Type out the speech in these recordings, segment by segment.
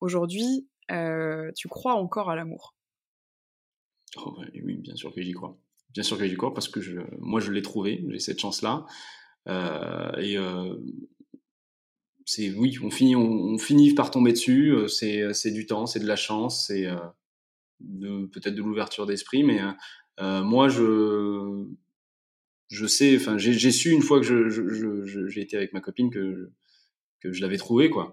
aujourd'hui, tu crois encore à l'amour? Oh, Oui, bien sûr que j'y crois. Bien sûr que j'y crois parce que moi, je l'ai trouvé, j'ai cette chance-là. et c'est oui, on finit, par tomber dessus. C'est du temps, c'est de la chance, c'est peut-être de l'ouverture d'esprit, mais moi, je sais, enfin, j'ai su une fois que j'ai été avec ma copine que, que je l'avais trouvé, quoi.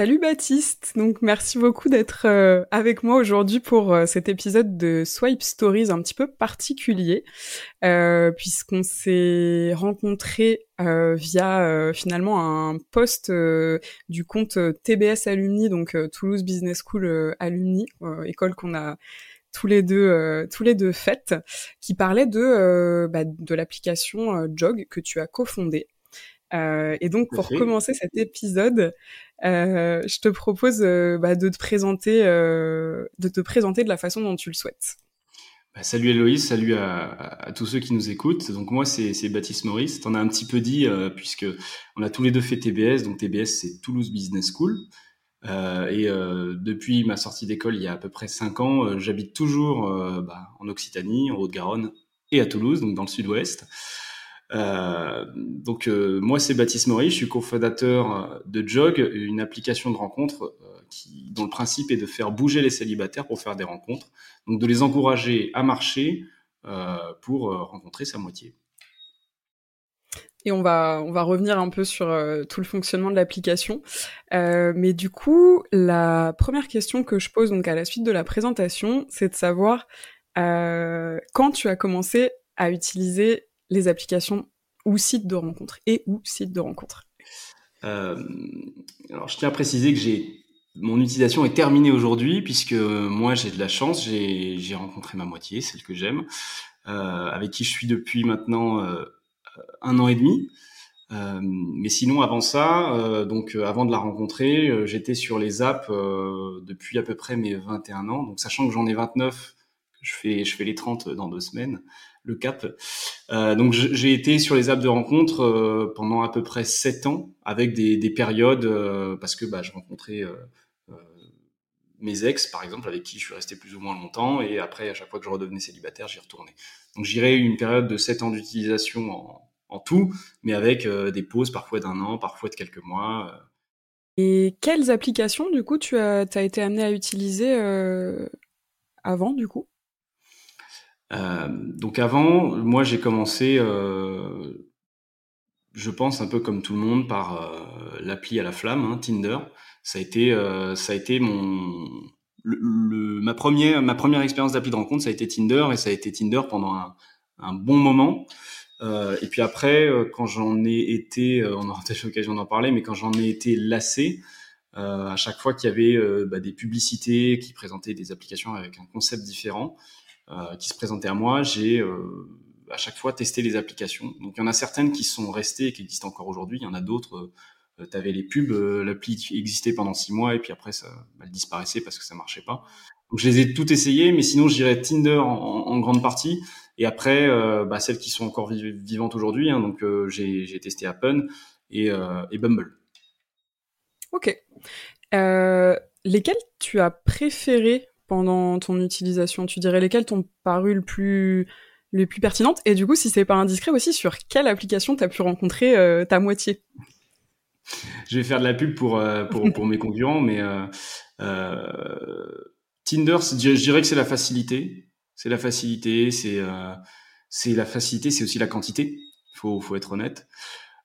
Salut Baptiste, donc merci beaucoup d'être euh, avec moi aujourd'hui pour euh, cet épisode de Swipe Stories un petit peu particulier, euh, puisqu'on s'est rencontrés via finalement un post du compte TBS Alumni, donc Toulouse Business School Alumni, école qu'on a tous les deux tous les deux faites, qui parlait de bah, de l'application Jog que tu as cofondée. Euh, et donc, pour commencer cet épisode, euh, je te propose euh, bah, de te présenter, de te présenter de la façon dont tu le souhaites. Bah, salut Héloïse, salut à, à, tous ceux qui nous écoutent. Donc moi, c'est Baptiste Maurice. T'en as un petit peu dit puisque on a tous les deux fait TBS. Donc TBS, c'est Toulouse Business School. et depuis ma sortie d'école, il y a à peu près cinq ans, j'habite toujours bah, en Occitanie, en Haute-Garonne et à Toulouse, donc dans le Sud-Ouest. Euh, donc euh, moi c'est Baptiste Maurice, je suis cofondateur euh, de Jog, une application de rencontre qui, dont le principe est de faire bouger les célibataires pour faire des rencontres, donc de les encourager à marcher pour rencontrer sa moitié. Et on va on va revenir un peu sur tout le fonctionnement de l'application, mais du coup la première question que je pose donc à la suite de la présentation, c'est de savoir quand tu as commencé à utiliser les applications ou sites de rencontres et ou sites de rencontres euh, Alors, je tiens à préciser que j'ai mon utilisation est terminée aujourd'hui puisque moi j'ai de la chance, j'ai rencontré ma moitié, celle que j'aime, euh, avec qui je suis depuis maintenant euh, un an et demi. Euh, mais sinon, avant ça, euh, donc avant de la rencontrer, j'étais sur les apps depuis à peu près mes 21 ans. Donc, sachant que j'en ai 29, je fais je fais les 30 dans deux semaines le cap. Euh, donc j'ai été sur les apps de rencontre euh, pendant à peu près sept ans, avec des, des périodes euh, parce que bah, je rencontrais mes ex, par exemple, avec qui je suis resté plus ou moins longtemps, et après à chaque fois que je redevenais célibataire, j'y retournais. Donc j'irai une période de sept ans d'utilisation en, en, tout, mais avec des pauses parfois d'un an, parfois de quelques mois. Et quelles applications du coup tu as, as été amené à utiliser avant du coup? Euh, donc avant, moi j'ai commencé, euh, je pense un peu comme tout le monde, par euh, l'appli à la flamme, hein, Tinder. Ça a été, ça a été mon, le, ma première, ma première expérience d'appli de rencontre, ça a été Tinder et ça a été Tinder pendant un, bon moment. Euh, et puis après, quand j'en ai été, on aura peut-être l'occasion d'en parler, mais quand j'en ai été lassé, euh, à chaque fois qu'il y avait bah, des publicités qui présentaient des applications avec un concept différent, euh, qui se présentaient à moi, j'ai euh, à chaque fois testé les applications. Donc il y en a certaines qui sont restées et qui existent encore aujourd'hui. Il y en a d'autres. Euh, tu avais les pubs, l'appli existait pendant six mois et puis après ça elle disparaissait parce que ça marchait pas. Donc je les ai toutes essayées, mais sinon j'irais Tinder en, grande partie. Et après, euh, bah, celles qui sont encore vivantes aujourd'hui, hein, donc euh, j'ai testé Appen et, euh, et Bumble. Ok. lesquelles tu as préféré pendant ton utilisation Tu dirais lesquelles t'ont paru le plus les plus pertinentes? Et du coup, si c'est pas indiscret aussi, sur quelle application t'as pu rencontrer euh, ta moitié? Je vais faire de la pub pour euh, pour, mes concurrents, mais euh, Tinder, je dirais que c'est la facilité. C'est la facilité, c'est c'est la facilité, c'est aussi la quantité. Faut faut être honnête.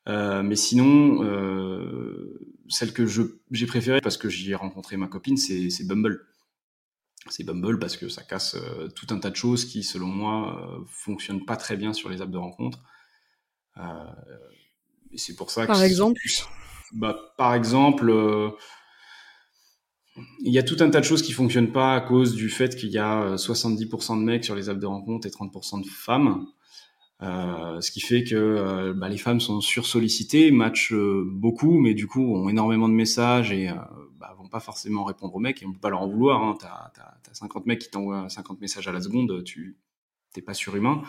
mais sinon, celle que j'ai préférée parce que j'y ai rencontré ma copine, c'est Bumble. C'est Bumble parce que ça casse tout un tas de choses qui, selon moi, fonctionnent pas très bien sur les apps de rencontre. et c'est pour ça que... Par exemple bah, Par exemple il y a tout un tas de choses qui fonctionnent pas à cause du fait qu'il y a 70% de mecs sur les apps de rencontre et 30% de femmes. Euh, ce qui fait que euh, bah, les femmes sont sursollicitées, matchent euh, beaucoup, mais du coup ont énormément de messages et bah, vont pas forcément répondre aux mecs et on peut pas leur en vouloir. Hein. T'as as, 50 mecs qui t'envoient 50 messages à la seconde, tu t'es pas surhumain.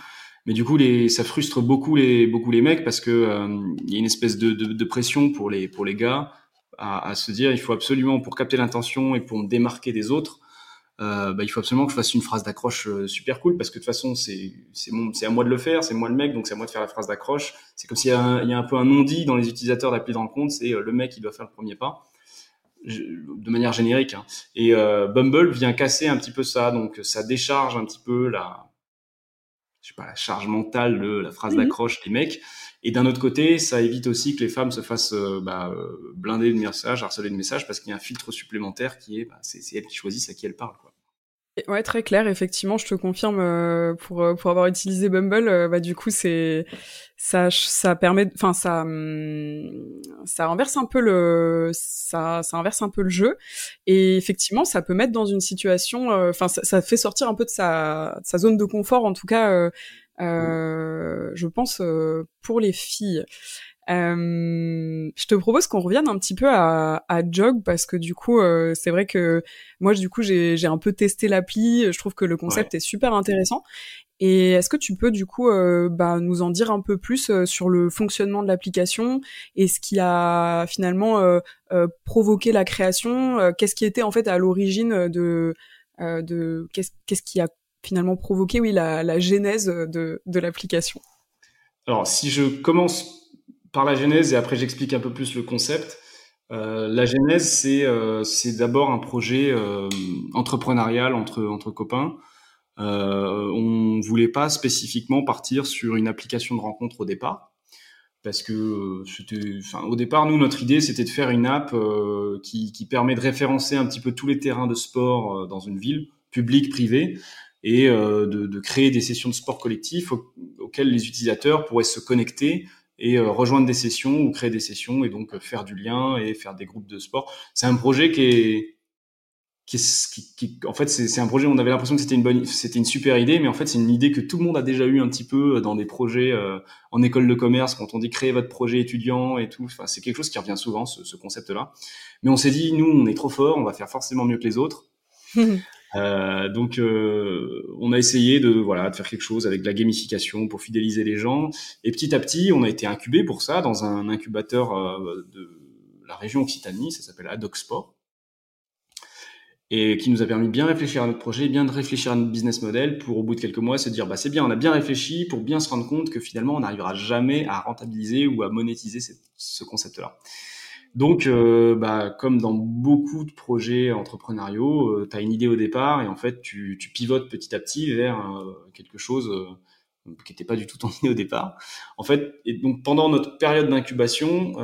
Mais du coup, les, ça frustre beaucoup les, beaucoup les mecs parce que il y a une espèce de, de, pression pour les, pour les gars à, se dire il faut absolument pour capter l'intention et pour me démarquer des autres, euh, bah, il faut absolument que je fasse une phrase d'accroche euh, super cool parce que de toute façon c'est c'est c'est à moi de le faire, c'est moi le mec donc c'est à moi de faire la phrase d'accroche. C'est comme s'il y, a un, y a un peu un non-dit dans les utilisateurs d'appli de rencontre, c'est euh, le mec qui doit faire le premier pas de manière générique. Hein. Et euh, Bumble vient casser un petit peu ça, donc ça décharge un petit peu la je sais pas la charge mentale de la phrase mhm. d'accroche des mecs. Et d'un autre côté, ça évite aussi que les femmes se fassent bah, blinder de messages, harceler de messages, parce qu'il y a un filtre supplémentaire qui est, bah, c'est elles qui choisissent à qui elles parlent. Quoi. Ouais, très clair. Effectivement, je te confirme euh, pour euh, pour avoir utilisé Bumble, euh, bah du coup c'est ça ça permet, enfin ça hum, ça renverse un peu le ça ça inverse un peu le jeu et effectivement ça peut mettre dans une situation, enfin ça, ça, fait sortir un peu de sa sa zone de confort en tout cas. je pense pour les filles. Euh, je te propose qu'on revienne un petit peu à, à Jog parce que du coup, euh, c'est vrai que moi, du coup, j'ai un peu testé l'appli. Je trouve que le concept est super intéressant. Et est-ce que tu peux du coup euh, bah, nous en dire un peu plus euh, sur le fonctionnement de l'application et ce qui a finalement euh, provoqué la création? Qu'est-ce qui était en fait à l'origine de, de qu'est-ce qu'est-ce qui a finalement provoqué oui la, la genèse de, de l'application? Alors si je commence par la genèse et après j'explique un peu plus le concept. Euh, la genèse, c'est euh, c'est d'abord un projet euh, entrepreneurial entre entre copains. On voulait pas spécifiquement partir sur une application de rencontre au départ parce que c'était, au départ, nous, notre idée, c'était de faire une app qui, qui, permet de référencer un petit peu tous les terrains de sport dans une ville, publique, privée, et de, de, créer des sessions de sport collectif auxquelles les utilisateurs pourraient se connecter et euh, rejoindre des sessions ou créer des sessions et donc euh, faire du lien et faire des groupes de sport. C'est un projet qui est qui, qui, qui, en fait c'est un projet on avait l'impression que c'était une bonne c'était une super idée mais en fait c'est une idée que tout le monde a déjà eu un petit peu dans des projets euh, en école de commerce quand on dit créer votre projet étudiant et tout. Enfin c'est quelque chose qui revient souvent ce, ce concept là mais on s'est dit nous on est trop fort on va faire forcément mieux que les autres Euh, donc, euh, on a essayé de voilà de faire quelque chose avec de la gamification pour fidéliser les gens. Et petit à petit, on a été incubé pour ça dans un incubateur euh, de la région Occitanie, ça s'appelle Adoc et qui nous a permis de bien réfléchir à notre projet, bien de réfléchir à notre business model pour au bout de quelques mois se dire bah c'est bien, on a bien réfléchi pour bien se rendre compte que finalement on n'arrivera jamais à rentabiliser ou à monétiser ce concept-là. Donc, euh, bah, comme dans beaucoup de projets entrepreneuriaux, euh, tu as une idée au départ et en fait, tu, pivotes petit à petit vers euh, quelque chose euh, qui n'était pas du tout ton idée au départ. En fait, et donc pendant notre période d'incubation,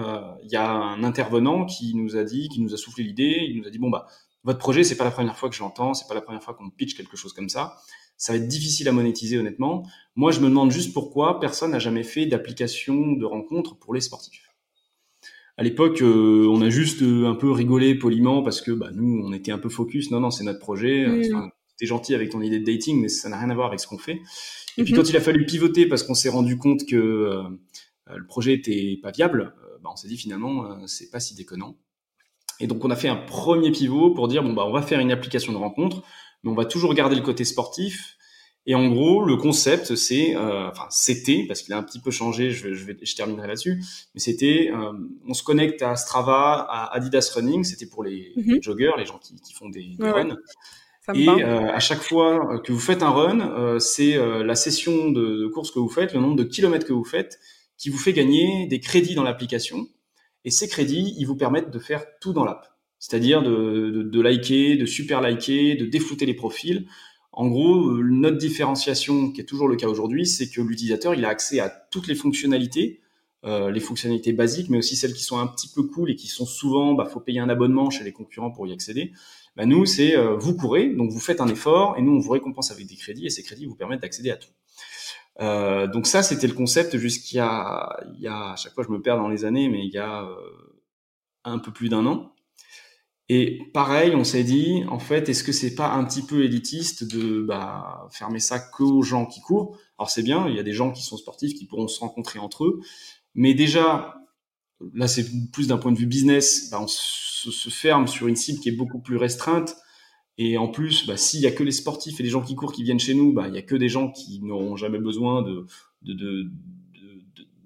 il y a un intervenant qui nous a dit, qui nous a soufflé l'idée, il nous a dit bon bah votre projet c'est pas la première fois que je l'entends, c'est pas la première fois qu'on pitch quelque chose comme ça. Ça va être difficile à monétiser honnêtement. Moi, je me demande juste pourquoi personne n'a jamais fait d'application de rencontre pour les sportifs à l'époque, euh, on a juste euh, un peu rigolé poliment parce que bah, nous, on était un peu focus. Non, non, c'est notre projet. Mm. T'es gentil avec ton idée de dating, mais ça n'a rien à voir avec ce qu'on fait. Et puis mm-hmm. quand il a fallu pivoter parce qu'on s'est rendu compte que euh, le projet était pas viable, bah, on s'est dit finalement, c'est pas si déconnant. Et donc on a fait un premier pivot pour dire bon bah on va faire une application de rencontre, mais on va toujours garder le côté sportif et en gros, le concept, c'est, euh, enfin, c'était, parce qu'il a un petit peu changé, je, je, vais, je terminerai là-dessus, mais c'était, euh, on se connecte à Strava, à Adidas Running, c'était pour les, mhm. joggers, les gens qui, qui font des, runs. Et euh, à chaque fois que vous faites un run, euh, c'est euh, la session de, de, course que vous faites, le nombre de kilomètres que vous faites, qui vous fait gagner des crédits dans l'application. Et ces crédits, ils vous permettent de faire tout dans l'app. C'est-à-dire de, de, de liker, de super liker, de déflouter les profils, en gros, euh, notre différenciation, qui est toujours le cas aujourd'hui, c'est que l'utilisateur il a accès à toutes les fonctionnalités, euh, les fonctionnalités basiques, mais aussi celles qui sont un petit peu cool et qui sont souvent, bah, faut payer un abonnement chez les concurrents pour y accéder. Bah, nous, c'est vous courez, donc vous faites un effort, et nous, on vous récompense avec des crédits, et ces crédits vous permettent d'accéder à tout. Euh, donc ça, c'était le concept jusqu'à, il y a, à chaque fois je me perds dans les années, mais il y a euh, un peu plus d'un an. Et pareil, on s'est dit, en fait, est-ce que c'est pas un petit peu élitiste de bah, fermer ça qu'aux gens qui courent? Alors c'est bien, il y a des gens qui sont sportifs qui pourront se rencontrer entre eux, mais déjà, là c'est plus d'un point de vue business, bah, on se, ferme sur une cible qui est beaucoup plus restreinte. Et en plus, bah, s'il y a que les sportifs et les gens qui courent qui viennent chez nous, bah, il y a que des gens qui n'auront jamais besoin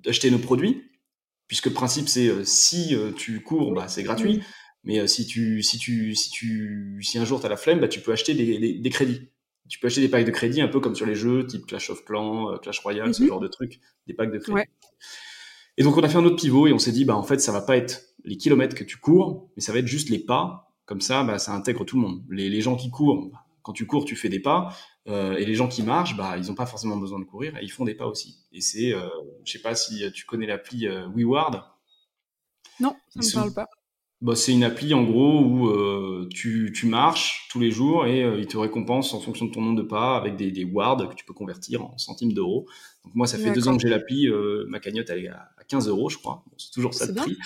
d'acheter nos produits, puisque le principe c'est euh, si euh, tu cours, c'est gratuit, mais euh, si tu si tu si tu si un jour tu as la flemme, bah, tu peux acheter des, crédits. Tu peux acheter des packs de crédits un peu comme sur les jeux type Clash of Clans, Clash Royale, ce mhm. genre de trucs, des packs de crédits. Et donc on a fait un autre pivot et on s'est dit bah en fait ça va pas être les kilomètres que tu cours, mais ça va être juste les pas comme ça, bah, ça intègre tout le monde. Les, gens qui courent, quand tu cours, tu fais des pas, euh, et les gens qui marchent, bah, ils n'ont pas forcément besoin de courir, et ils font des pas aussi. Et c'est, euh, je sais pas si tu connais l'appli euh, WeWard. Non, ça ne me parle pas. Bah, c'est une appli en gros où euh, tu, tu, marches tous les jours et euh, il te récompense en fonction de ton nombre de pas avec des, des wards que tu peux convertir en centimes d'euros. Donc moi, ça fait deux ans que j'ai l'appli, euh, ma cagnotte elle est à 15 euros, je crois. c'est toujours ça de prix.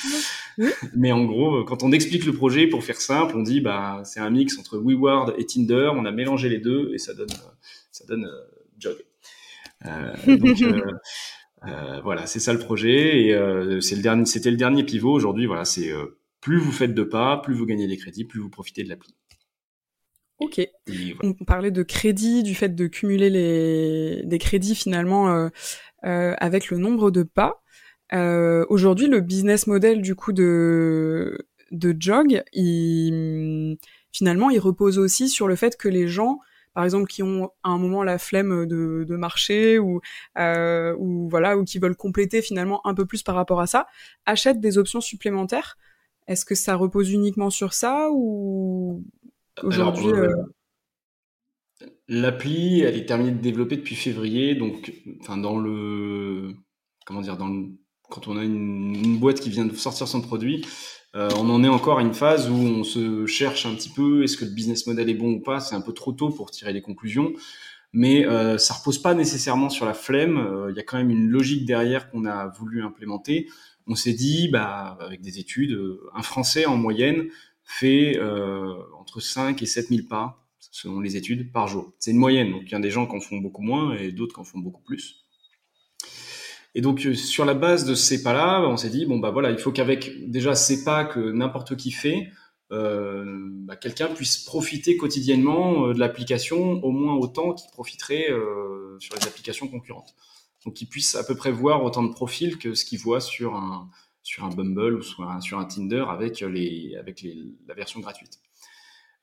Mais en gros, quand on explique le projet, pour faire simple, on dit bah c'est un mix entre WeWard et Tinder. On a mélangé les deux et ça donne ça donne Jog. donc voilà, c'est ça le projet et c'est le dernier, c'était le dernier pivot. Aujourd'hui, voilà, c'est plus vous faites de pas, plus vous gagnez des crédits, plus vous profitez de l'appli. Ok. On parlait de crédit, du fait de cumuler les des crédits finalement euh, euh, avec le nombre de pas. Euh, Aujourd'hui, le business model du coup de de Jog, il, finalement, il repose aussi sur le fait que les gens, par exemple, qui ont à un moment la flemme de, de marcher ou ou voilà ou qui veulent compléter finalement un peu plus par rapport à ça, achètent des options supplémentaires est-ce que ça repose uniquement sur ça ou aujourd'hui euh, euh, L'appli, elle est terminée de développer depuis février, donc enfin dans le comment dire dans quand on a une, boîte qui vient de sortir son produit, euh, on en est encore à une phase où on se cherche un petit peu, est-ce que le business model est bon ou pas C'est un peu trop tôt pour tirer des conclusions, mais euh, ça repose pas nécessairement sur la flemme. Il y a quand même une logique derrière qu'on a voulu implémenter on s'est dit, bah, avec des études, euh, un Français en moyenne fait euh, entre 5 et 7 000 pas, selon les études, par jour. C'est une moyenne, donc il y a des gens qui en font beaucoup moins et d'autres qui en font beaucoup plus. Et donc euh, sur la base de ces pas-là, on s'est dit bon bah voilà, il faut qu'avec déjà ces pas que n'importe qui fait, bah, quelqu'un puisse profiter quotidiennement de l'application au moins autant qu'il profiterait sur les applications concurrentes donc qu'ils puissent à peu près voir autant de profils que ce qu'ils voient sur un, sur un Bumble ou sur un, sur un Tinder avec, les, avec la version gratuite.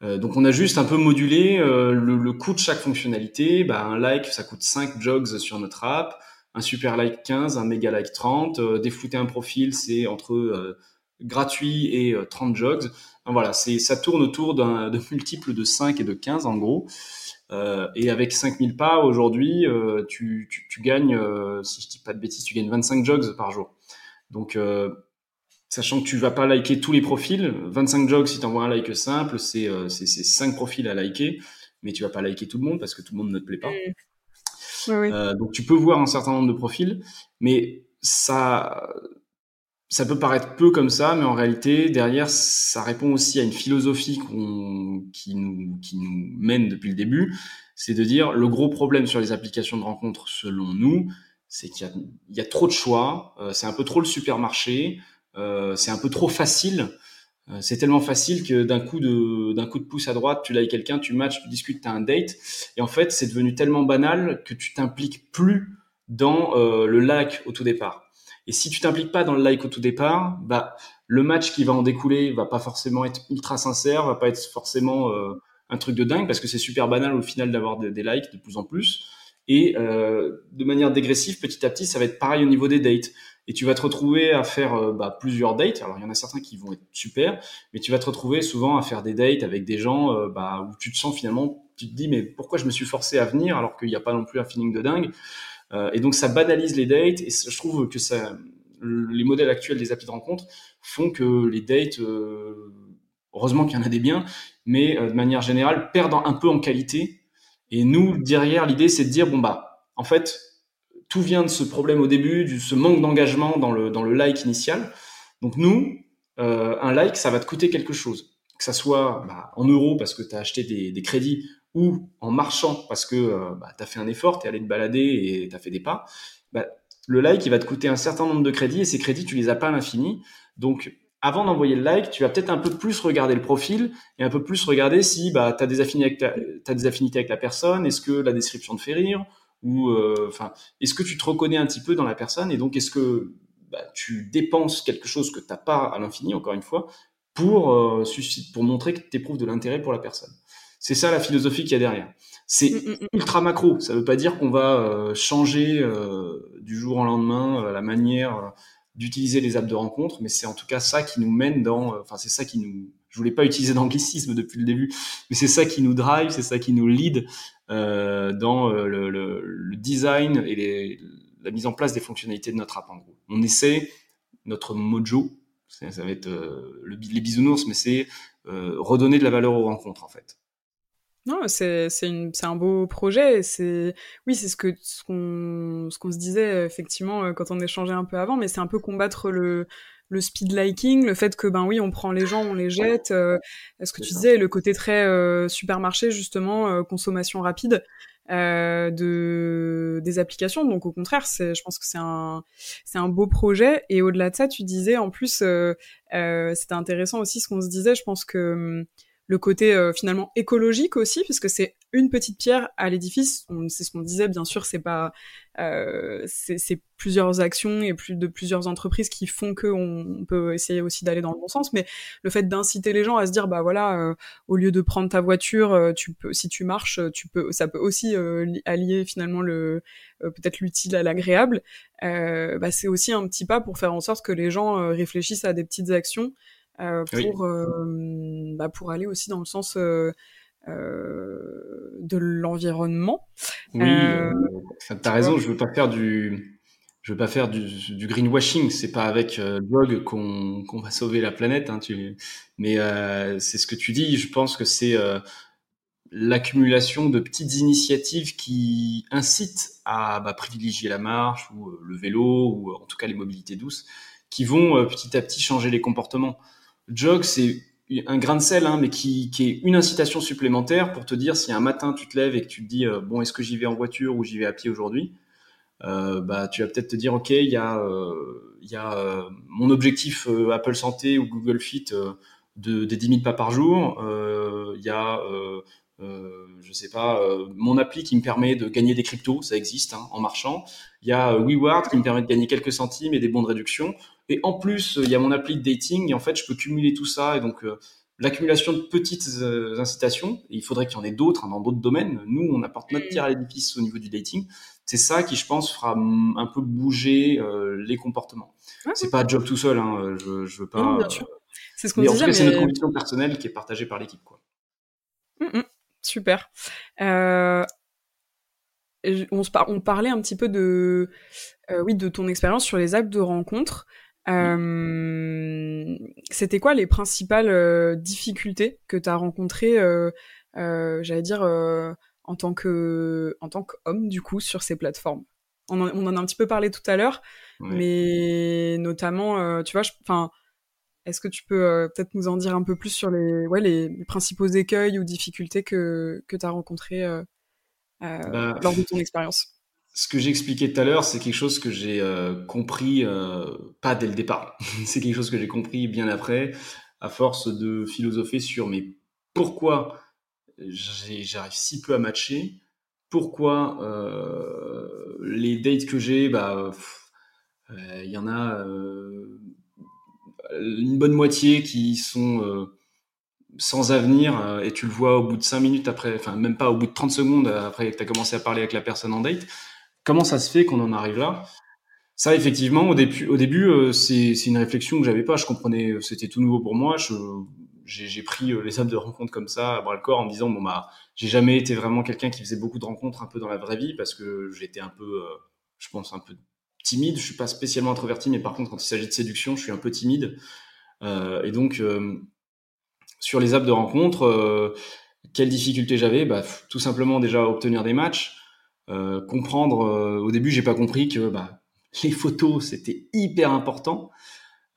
Euh, donc on a juste un peu modulé euh, le, coût de chaque fonctionnalité. Bah, un like, ça coûte 5 jogs sur notre app, un super like 15, un méga like 30, euh, déflouter un profil, c'est entre euh, gratuit et 30 jogs. Voilà, ça tourne autour de multiples de 5 et de 15 en gros. Euh, et avec 5000 pas aujourd'hui, euh, tu, tu, tu, gagnes, euh, si je dis pas de bêtises, tu gagnes 25 jogs par jour. Donc, sachant que tu vas pas liker tous les profils, 25 jogs si tu envoies un like simple, c'est c'est 5 profils à liker, mais tu vas pas liker tout le monde parce que tout le monde ne te plaît pas. Mmh. donc tu peux voir un certain nombre de profils, mais ça ça peut paraître peu comme ça, mais en réalité, derrière, ça répond aussi à une philosophie qui, nous, qui nous mène depuis le début. C'est de dire, le gros problème sur les applications de rencontres, selon nous, c'est qu'il y, y, a trop de choix, euh, c'est un peu trop le supermarché, euh, c'est un peu trop facile. Euh, c'est tellement facile que d'un coup de d'un coup de pouce à droite, tu likes quelqu'un, tu matches, tu discutes, tu as un date. Et en fait, c'est devenu tellement banal que tu t'impliques plus dans le like au tout départ. Et si tu t'impliques pas dans le like au tout départ, bah le match qui va en découler va pas forcément être ultra sincère, va pas être forcément euh, un truc de dingue parce que c'est super banal au final d'avoir des, likes de plus en plus. Et euh, de manière dégressive, petit à petit, ça va être pareil au niveau des dates. Et tu vas te retrouver à faire euh, bah, plusieurs dates. Alors il y en a certains qui vont être super, mais tu vas te retrouver souvent à faire des dates avec des gens bah, où tu te sens finalement, tu te dis mais pourquoi je me suis forcé à venir alors qu'il n'y a pas non plus un feeling de dingue? Euh, et donc ça banalise les dates et je trouve que ça, les modèles actuels des applis de rencontre font que les dates euh, heureusement qu'il y en a des biens, mais de manière générale perdent un peu en qualité. Et nous derrière l'idée c'est de dire bon bah en fait tout vient de ce problème au début, de ce manque d'engagement dans le dans le like initial. Donc nous un like ça va te coûter quelque chose que ça soit bah, en euros parce que tu as acheté des, crédits ou en marchant parce que euh, bah, tu as fait un effort, tu es allé te balader et tu as fait des pas, bah, le like, il va te coûter un certain nombre de crédits et ces crédits, tu les as pas à l'infini. Donc, avant d'envoyer le like, tu vas peut-être un peu plus regarder le profil et un peu plus regarder si bah, tu as, des affinités avec la personne, est-ce que la description te fait rire ou euh, est-ce que tu te reconnais un petit peu dans la personne et donc est-ce que tu dépenses quelque chose que tu n'as pas à l'infini, encore une fois, pour, euh, pour montrer que tu éprouves de l'intérêt pour la personne. C'est ça la philosophie qu'il y a derrière. C'est mm, mm, mm. ultra macro. Ça ne veut pas dire qu'on va euh, changer euh, du jour au lendemain la manière d'utiliser les apps de rencontre, mais c'est en tout cas ça qui nous mène dans. Enfin, c'est ça qui nous. Je voulais pas utiliser d'anglicisme depuis le début, mais c'est ça qui nous drive, c'est ça qui nous lead dans le, le, design et les, la mise en place des fonctionnalités de notre app. En gros, on essaie notre mojo ça va être euh, le, les bisounours, mais c'est euh, redonner de la valeur aux rencontres en fait. Non, c'est un beau projet. C'est oui, c'est ce que ce qu'on ce qu'on se disait effectivement euh, quand on échangeait un peu avant, mais c'est un peu combattre le le speed liking, le fait que ben oui, on prend les gens, on les jette. Euh, ce que tu disais, le côté très supermarché justement, consommation rapide euh, de des applications. Donc au contraire, c'est, je pense que c'est un c'est un beau projet. Et au-delà de ça, tu disais en plus, euh, euh, c'était intéressant aussi ce qu'on se disait. Je pense que hum, le côté euh, finalement écologique aussi, puisque c'est une petite pierre à l'édifice. C'est ce qu'on disait, bien sûr, c'est pas, euh, c'est plusieurs actions et plus de plusieurs entreprises qui font que on, peut essayer aussi d'aller dans le bon sens. Mais le fait d'inciter les gens à se dire, bah voilà, euh, au lieu de prendre ta voiture, euh, tu peux, si tu marches, tu peux, ça peut aussi allier finalement le peut-être l'utile à l'agréable. bah c'est aussi un petit pas pour faire en sorte que les gens réfléchissent à des petites actions euh, pour euh, bah, pour aller aussi dans le sens euh, de l'environnement. Oui, t'as raison. Je veux pas faire du je veux pas faire du, du greenwashing. C'est pas avec euh, blog qu'on va sauver la planète. Hein, tu... Mais euh, c'est ce que tu dis. Je pense que c'est euh, l'accumulation de petites initiatives qui incitent à bah, privilégier la marche ou le vélo ou en tout cas les mobilités douces, qui vont petit à petit changer les comportements jog, c'est un grain de sel, hein, mais qui, qui, est une incitation supplémentaire pour te dire si un matin tu te lèves et que tu te dis euh, bon est-ce que j'y vais en voiture ou j'y vais à pied aujourd'hui, euh, bah tu vas peut-être te dire ok il y a euh, mon objectif Apple Santé ou Google Fit de des 10 000 pas par jour, il y a je sais pas mon appli qui me permet de gagner des cryptos, ça existe hein, en marchant, il y a WeWard qui me permet de gagner quelques centimes et des bons de réduction. Et en plus, il y a mon appli de dating et en fait, je peux cumuler tout ça. Et donc, euh, l'accumulation de petites euh, incitations, et il faudrait qu'il y en ait d'autres hein, dans d'autres domaines. Nous, on apporte notre pierre à l'édifice au niveau du dating. C'est ça qui, je pense, fera un peu bouger euh, les comportements. c'est pas job tout seul. Hein, je, je veux pas. C'est ce qu'on disait. En c'est notre conviction personnelle qui est partagée par l'équipe, quoi. Mmh, mmh. Super. Euh, on, se on parlait un petit peu de, euh, oui, de ton expérience sur les actes de rencontre. Euh, C'était quoi les principales difficultés que tu as rencontrées, j'allais dire, en tant que en tant qu'homme du coup sur ces plateformes? On en, on en, a un petit peu parlé tout à l'heure, mais notamment, tu vois, enfin. Est-ce que tu peux peut-être nous en dire un peu plus sur les, ouais, les, principaux écueils ou difficultés que, que tu as rencontrés bah, lors de ton expérience? ce que j'ai expliqué tout à l'heure, c'est quelque chose que j'ai euh, compris euh, pas dès le départ. c'est quelque chose que j'ai compris bien après, à force de philosopher sur mais pourquoi j'arrive si peu à matcher, pourquoi euh, les dates que j'ai, bah il y en a une bonne moitié qui sont sans avenir et tu le vois au bout de 5 minutes après, enfin même pas au bout de 30 secondes après que tu as commencé à parler avec la personne en date, Comment ça se fait qu'on en arrive là? Ça, effectivement, au début, au début euh, c'est une réflexion que j'avais pas. Je comprenais, euh, c'était tout nouveau pour moi. J'ai pris euh, les apps de rencontres comme ça à bras le corps en me disant bon bah j'ai jamais été vraiment quelqu'un qui faisait beaucoup de rencontres un peu dans la vraie vie parce que j'étais un peu, je pense un peu timide. Je suis pas spécialement introverti, mais par contre quand il s'agit de séduction, je suis un peu timide. et donc sur les apps de rencontre, quelles difficultés j'avais? Bah, Tout simplement déjà obtenir des matchs, comprendre. au début, j'ai pas compris que bah, les photos c'était hyper important,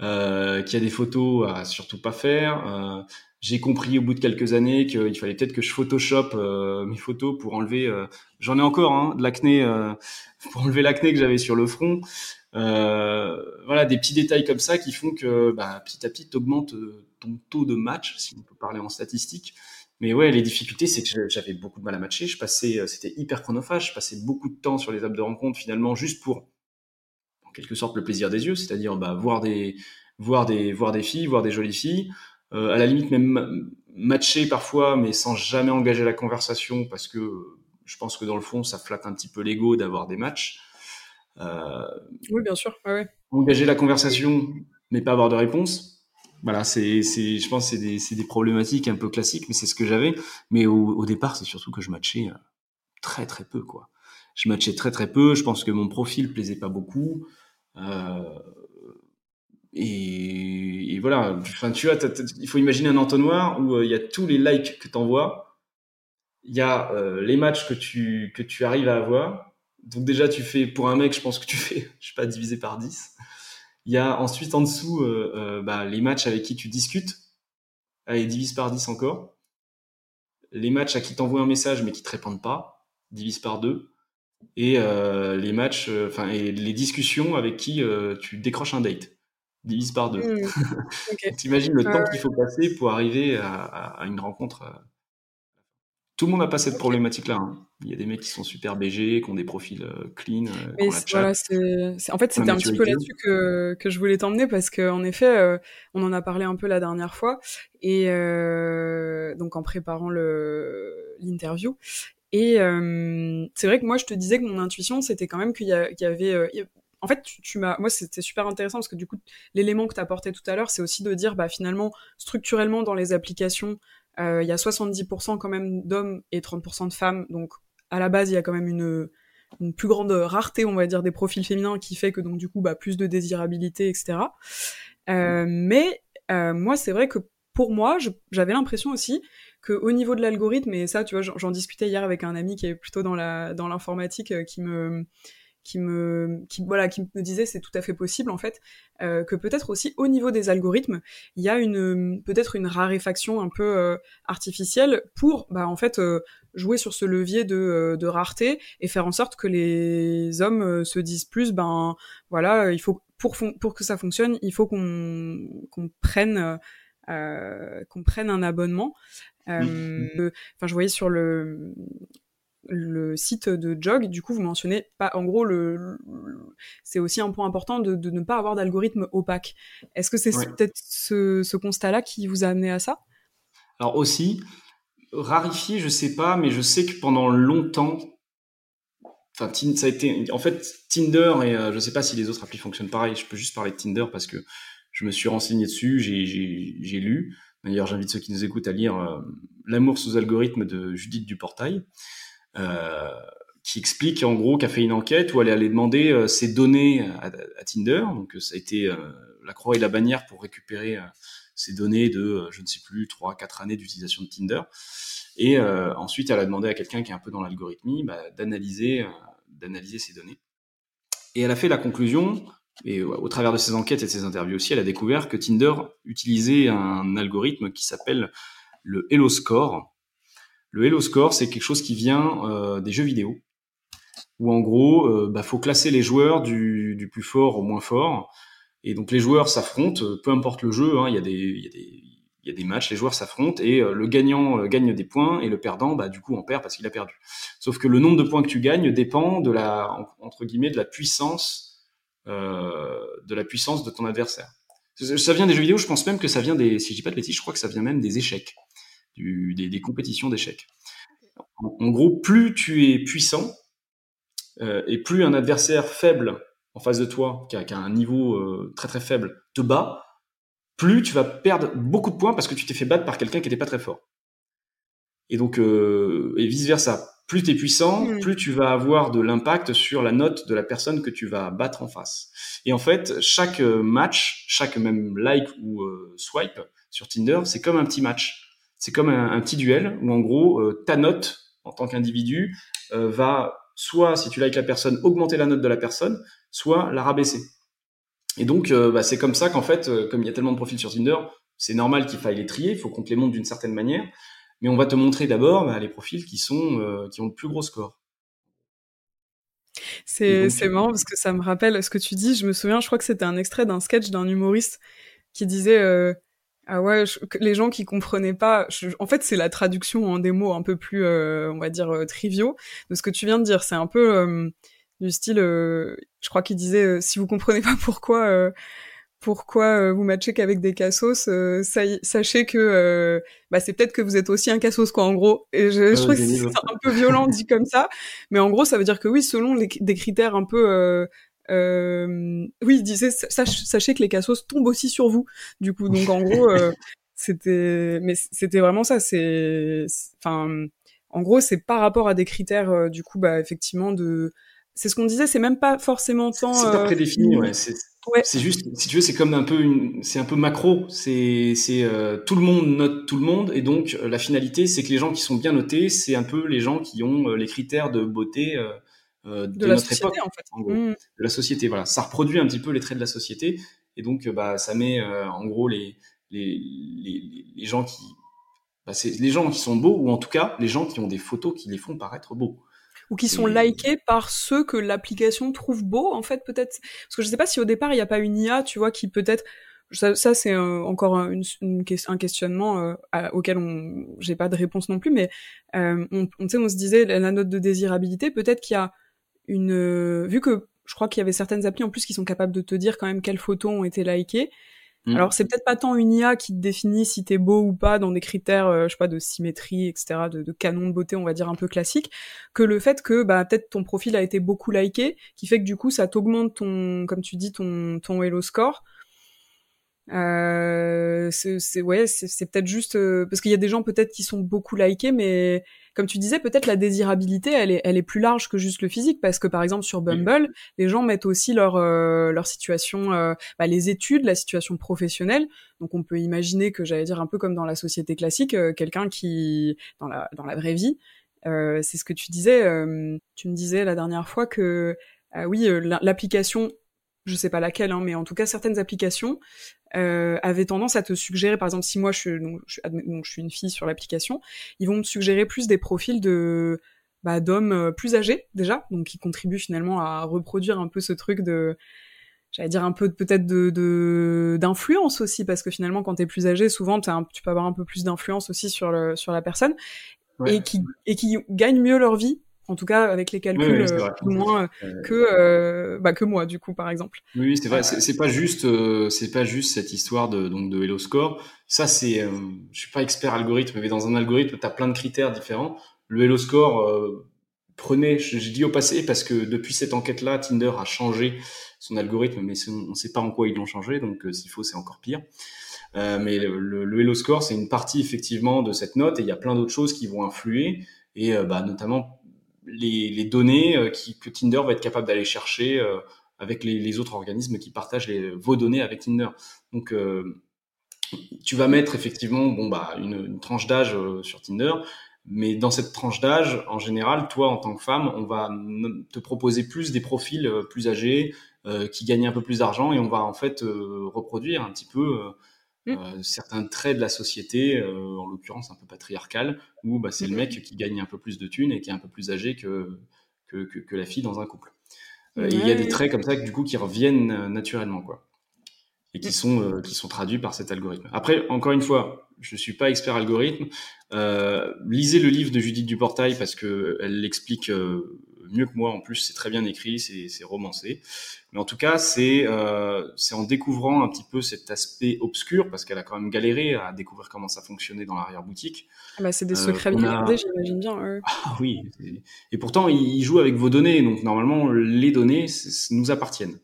qu'il y a des photos à surtout pas faire j'ai compris au bout de quelques années qu'il fallait peut-être que je Photoshop euh, mes photos pour enlever. Euh, J'en ai encore hein, de l'acné euh, pour enlever l'acné que j'avais sur le front. Euh, voilà des petits détails comme ça qui font que bah, petit à petit augmente ton taux de match, si on peut parler en statistique. Mais ouais, les difficultés, c'est que j'avais beaucoup de mal à matcher. Je passais, c'était hyper chronophage. Je passais beaucoup de temps sur les apps de rencontre finalement juste pour, en quelque sorte, le plaisir des yeux, c'est-à-dire bah, voir des, voir des, voir des filles, voir des jolies filles. Euh, à la limite même matcher parfois, mais sans jamais engager la conversation, parce que je pense que dans le fond, ça flatte un petit peu l'ego d'avoir des matchs. Euh, oui, bien sûr. Ouais, Engager la conversation, mais pas avoir de réponse. Voilà, c'est, c'est, je pense, que c'est des, c'est des problématiques un peu classiques, mais c'est ce que j'avais. Mais au, au départ, c'est surtout que je matchais euh, très très peu, quoi. Je matchais très très peu. Je pense que mon profil plaisait pas beaucoup. Euh, et, voilà, enfin, tu vois, il faut imaginer un entonnoir où euh, il y a tous les likes que tu envoies, il y a euh, les matchs que tu, que tu arrives à avoir. Donc déjà, tu fais, pour un mec, je pense que tu fais, je sais pas, divisé par 10. Il y a ensuite en dessous euh, bah, les matchs avec qui tu discutes, allez, divise par 10 encore. Les matchs à qui t'envoient un message mais qui te répondent pas, divise par 2. Et les matchs, enfin, et les discussions avec qui tu décroches un date divise par deux. Mmh. T'imagines le temps qu'il faut passer pour arriver à, une rencontre. Euh. Tout le monde n'a pas cette problématique-là. Hein. Il y a des mecs qui sont super BG, qui ont des profils euh, clean. Euh, voilà, en fait, c'était un petit peu là-dessus que, que je voulais t'emmener parce qu'en effet, on en a parlé un peu la dernière fois et donc en préparant l'interview. Et c'est vrai que moi, je te disais que mon intuition, c'était quand même qu'il y, y, avait, en fait, tu, m'as, moi, c'était super intéressant parce que du coup, l'élément que tu apportais tout à l'heure, c'est aussi de dire, bah, finalement, structurellement, dans les applications, euh, il y a 70% quand même d'hommes et 30% de femmes. Donc, à la base, il y a quand même une, une plus grande rareté, on va dire, des profils féminins qui fait que donc, du coup, bah, plus de désirabilité, etc. Euh, mais, euh, moi, c'est vrai que pour moi, j'avais l'impression aussi que au niveau de l'algorithme, et ça, tu vois, j'en discutais hier avec un ami qui est plutôt dans la dans l'informatique, qui me qui me qui voilà qui me disait c'est tout à fait possible en fait euh, que peut-être aussi au niveau des algorithmes il y a une peut-être une raréfaction un peu euh, artificielle pour bah en fait euh, jouer sur ce levier de, de rareté et faire en sorte que les hommes se disent plus ben voilà il faut pour pour que ça fonctionne il faut qu'on qu'on prenne qu'on prenne un abonnement. Enfin je voyais sur le le site de Jog, du coup, vous mentionnez pas, en gros, le, c'est aussi un point important de, ne pas avoir d'algorithme opaque. Est-ce que c'est peut-être ce, constat-là qui vous a amené à ça? Alors aussi, rarifié, je sais pas, mais je sais que pendant longtemps, enfin, ça a été, en fait, Tinder et euh, je sais pas si les autres applis fonctionnent pareil. Je peux juste parler de Tinder parce que je me suis renseigné dessus, j'ai lu. D'ailleurs, j'invite ceux qui nous écoutent à lire euh, L'amour sous algorithme de Judith Duportail. Euh, qui explique en gros qu'a fait une enquête où elle allait demander euh, ses données à, Tinder. Donc ça a été euh, la croix et la bannière pour récupérer ces données de, je ne sais plus, 3 quatre années d'utilisation de Tinder. Et ensuite, elle a demandé à quelqu'un qui est un peu dans l'algorithmie bah, d'analyser d'analyser ces données. Et elle a fait la conclusion, et au travers de ses enquêtes et de ses interviews aussi, elle a découvert que Tinder utilisait un algorithme qui s'appelle le Hello Score, le Hello Score, c'est quelque chose qui vient euh, des jeux vidéo, où en gros, euh, bah, faut classer les joueurs du, plus fort au moins fort. Et donc les joueurs s'affrontent, euh, peu importe le jeu, hein, il y a des matchs, les joueurs s'affrontent et le gagnant gagne des points et le perdant, bah, du coup, en perd parce qu'il a perdu. Sauf que le nombre de points que tu gagnes dépend de la, entre guillemets, de la puissance, de la puissance de ton adversaire. Ça vient des jeux vidéo, je pense même que ça vient des, si je dis pas de bêtises, je crois que ça vient même des échecs des, compétitions d'échecs. En, gros, plus tu es puissant euh, et plus un adversaire faible en face de toi, qui a, un niveau euh, très très faible, te bat, plus tu vas perdre beaucoup de points parce que tu t'es fait battre par quelqu'un qui n'était pas très fort. Et donc, euh, et vice versa. Plus tu es puissant, hmm. plus tu vas avoir de l'impact sur la note de la personne que tu vas battre en face. Et en fait, chaque match, chaque même like ou swipe, sur Tinder, c'est comme un petit match. C'est comme un, petit duel où en gros, euh, ta note en tant qu'individu euh, va soit, si tu likes la personne, augmenter la note de la personne, soit la rabaisser. Et donc, euh, bah, c'est comme ça qu'en fait, comme il y a tellement de profils sur Tinder, c'est normal qu'il faille les trier, il faut qu'on te les montre d'une certaine manière. Mais on va te montrer d'abord bah, les profils qui sont qui ont le plus gros score. C'est c'est marrant parce que ça me rappelle ce que tu dis. Je me souviens, je crois que c'était un extrait d'un sketch d'un humoriste qui disait ah ouais, les gens qui comprenaient pas, en fait, c'est la traduction en des mots un peu plus, euh, on va dire, euh, triviaux de ce que tu viens de dire. C'est un peu euh, du style, je crois qu'il disait, si vous comprenez pas pourquoi, pourquoi vous matchez qu'avec des cassos, sachez que bah, c'est peut-être que vous êtes aussi un cassos, quoi, en gros. Et je, je trouve que c'est un peu violent dit comme ça, mais en gros, ça veut dire que oui, selon les, des critères un peu euh, oui, il disait sachez que les cassos tombent aussi sur vous. Du coup, donc en gros, euh, c'était, mais c'était vraiment ça. C'est, enfin, en gros, c'est par rapport à des critères, euh, du coup, bah effectivement de, c'est ce qu'on disait, c'est même pas forcément tant. C'est pas prédéfini, ouais. C'est juste, si tu veux, c'est comme un peu c'est un peu macro. C'est, c'est tout le monde note tout le monde, et donc la finalité, c'est que les gens qui sont bien notés, c'est un peu les gens qui ont les critères de beauté euh, de, notre époque, en fait. En gros, mmh. de la société. Voilà, ça reproduit un petit peu les traits de la société, et donc euh, bah ça met euh, en gros les les, les, les gens qui bah, c'est les gens qui sont beaux ou en tout cas les gens qui ont des photos qui les font paraître beaux ou qui sont likés par ceux que l'application trouve beaux en fait peut-être parce que je sais pas si au départ il n'y a pas une IA tu vois qui peut-être ça, ça c'est encore une, une, un questionnement auquel on j'ai pas de réponse non plus mais on, on, on se disait la note de désirabilité peut-être qu'il y a une euh, vu que je crois qu'il y avait certaines applis en plus qui sont capables de te dire quand même quelles photos ont été likées. Mm. Alors c'est peut-être pas tant une IA qui te définit si t'es beau ou pas dans des critères, euh, je sais pas, de symétrie, etc., de, de, canon de beauté, on va dire un peu classique, que le fait que bah peut-être ton profil a été beaucoup liké, qui fait que du coup ça t'augmente ton, comme tu dis, ton ton Hello score. Euh, c'est ouais, c'est peut-être juste euh, parce qu'il y a des gens peut-être qui sont beaucoup likés, mais comme tu disais, peut-être la désirabilité, elle est, elle est plus large que juste le physique, parce que par exemple sur Bumble, les gens mettent aussi leur euh, leur situation, euh, bah, les études, la situation professionnelle. Donc on peut imaginer que j'allais dire un peu comme dans la société classique, quelqu'un qui dans la dans la vraie vie, c'est ce que tu disais. tu me disais la dernière fois que oui, l'application je sais pas laquelle, hein, mais en tout cas certaines applications euh, avaient tendance à te suggérer, par exemple, si moi je suis, donc, je, donc, je suis une fille sur l'application, ils vont me suggérer plus des profils de bah, d'hommes euh, plus âgés déjà, donc qui contribuent finalement à reproduire un peu ce truc de j'allais dire un peu peut-être de d'influence aussi parce que finalement quand t'es plus âgé souvent tu peux avoir un peu plus d'influence aussi sur le sur la personne et qui et qui gagnent mieux leur vie en tout cas avec les calculs euh, moins euh, que euh, bah, que moi du coup par exemple. Oui, c'est vrai, c'est pas juste c'est pas juste cette histoire de donc de Hello Score. Ça c'est je suis pas expert algorithme mais dans un algorithme tu as plein de critères différents. Le Hello Score prenez j'ai dit au passé parce que depuis cette enquête là Tinder a changé son algorithme mais on ne sait pas en quoi ils l'ont changé donc s'il faut c'est encore pire. mais le, le, Hello Score, c'est une partie effectivement de cette note et il y a plein d'autres choses qui vont influer et bah, notamment les, données euh, qui, que Tinder va être capable d'aller chercher euh, avec les, autres organismes qui partagent les, vos données avec Tinder. Donc, euh, tu vas mettre effectivement bon, bah, une, tranche d'âge sur Tinder, mais dans cette tranche d'âge, en général, toi, en tant que femme, on va te proposer plus des profils plus âgés, qui gagnent un peu plus d'argent, et on va en fait reproduire un petit peu Mmh. Euh, certains traits de la société, euh, en l'occurrence un peu patriarcale, où bah, c'est le mmh. mec qui gagne un peu plus de thunes et qui est un peu plus âgé que, que, que, la fille dans un couple. Euh, il y a des traits comme ça du coup qui reviennent naturellement quoi et qui mmh. sont qui sont traduits par cet algorithme. Après encore une fois, je suis pas expert algorithme. lisez le livre de Judith Duportail parce que elle l'explique mieux que moi en plus, c'est très bien écrit, c'est romancé. Mais en tout cas, c'est euh, c'est en découvrant un petit peu cet aspect obscur, parce qu'elle a quand même galéré à découvrir comment ça fonctionnait dans l'arrière-boutique. Ah bah c'est des secrets euh, bien gardés, j'imagine bien. Ah oui, et pourtant, il joue avec vos données, donc normalement, les données nous appartiennent.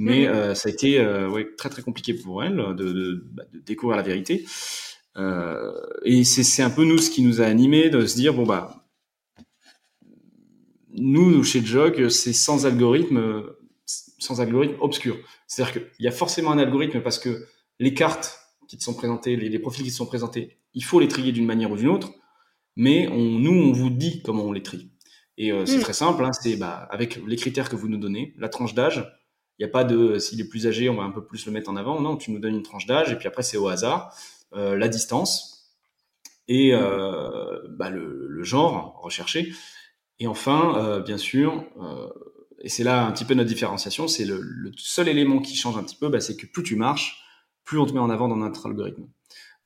Mais mhm. euh, ça a été euh, ouais, très très compliqué pour elle de, de, bah, de découvrir la vérité. Euh, et c'est un peu nous ce qui nous a animé de se dire bon bah nous, chez Jog, c'est sans algorithme, sans algorithme obscur. C'est-à-dire qu'il y a forcément un algorithme parce que les cartes qui te sont présentés, les, profils qui te sont présentés, il faut les trier d'une manière ou d'une autre, mais on, nous, on vous dit comment on les trie. Et c'est mm. très simple, hein, c'est bah, avec les critères que vous nous donnez, la tranche d'âge, il n'y a pas de s'il est plus âgé, on va un peu plus le mettre en avant. Non, tu nous donnes une tranche d'âge et puis après c'est au hasard, la distance et bah, le, le, genre recherché. Et enfin, bien sûr, et c'est là un petit peu notre différenciation, c'est le, seul élément qui change un petit peu, bah, c'est que plus tu marches, plus on te met en avant dans notre algorithme.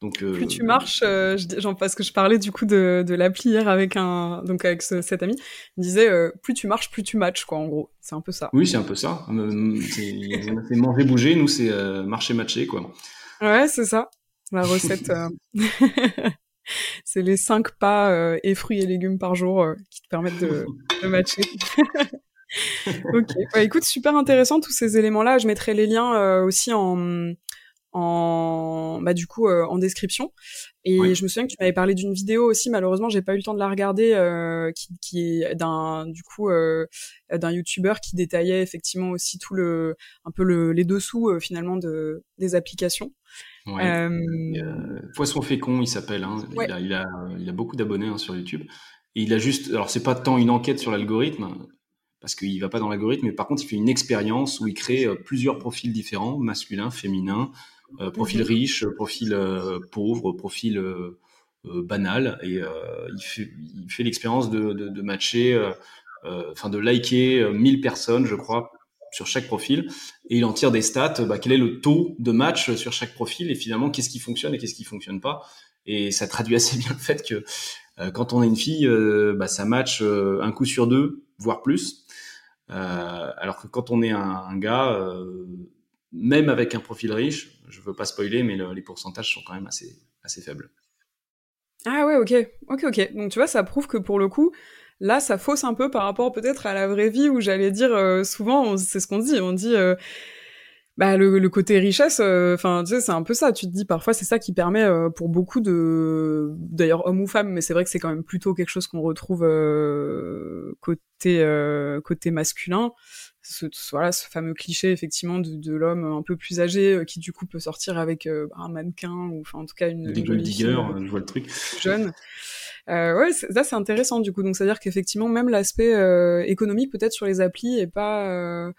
Donc, euh, plus tu marches, euh, parce que je parlais du coup de, de l'appli hier avec un, donc avec cet ami, il disait euh, plus tu marches, plus tu matches quoi. En gros, c'est un peu ça. Oui, c'est un peu ça. on a fait manger bouger, nous c'est marcher matcher quoi. Ouais, c'est ça. La recette, c'est les cinq pas et fruits et légumes par jour qui te permettent de, de matcher. ok. Bah, écoute, super intéressant tous ces éléments-là. Je mettrai les liens euh, aussi en, en, bah du coup euh, en description. Et je me souviens que tu m'avais parlé d'une vidéo aussi. Malheureusement, j'ai pas eu le temps de la regarder, euh, qui, qui est d'un du coup d'un YouTuber qui détaillait effectivement aussi tout le un peu le, les dessous finalement de des applications. Ouais. Poisson fécond, il s'appelle. Hein. Il, a, il, a, il, a, beaucoup d'abonnés hein, sur YouTube. Et il a juste, alors c'est pas tant une enquête sur l'algorithme, parce qu'il va pas dans l'algorithme, mais par contre, il fait une expérience où il crée euh, plusieurs profils différents, masculin, féminin, euh, profil mhm. riche, profil euh, pauvre, profil banal, et il fait, il fait l'expérience de, de, de, matcher, enfin de liker 1000 personnes, je crois, sur chaque profil, et il en tire des stats, bah, quel est le taux de match sur chaque profil, et finalement, qu'est-ce qui fonctionne et qu'est-ce qui fonctionne pas. Et ça traduit assez bien le fait que quand on a une fille, bah, ça match un coup sur deux, voire plus. Euh, alors que quand on est un, gars, euh, même avec un profil riche, je veux pas spoiler, mais les pourcentages sont quand même assez faibles. Ah ouais, ok, ok, ok. Donc tu vois, ça prouve que pour le coup, là, ça fausse un peu par rapport peut-être à la vraie vie où j'allais dire euh, souvent, c'est ce qu'on dit, on dit bah le, le, côté richesse euh, enfin tu sais c'est un peu ça. Tu te dis parfois c'est ça qui permet euh, pour beaucoup de d'ailleurs hommes ou femmes mais c'est vrai que c'est quand même plutôt quelque chose qu'on retrouve euh, côté côté masculin. Ce, voilà ce fameux cliché effectivement de, de l'homme un peu plus âgé qui du coup peut sortir avec un mannequin ou enfin en tout cas une des gold diggers je vois le truc. jeune euh, ouais, ça c'est intéressant du coup. Donc c'est à dire qu'effectivement même l'aspect économique peut-être sur les applis est pas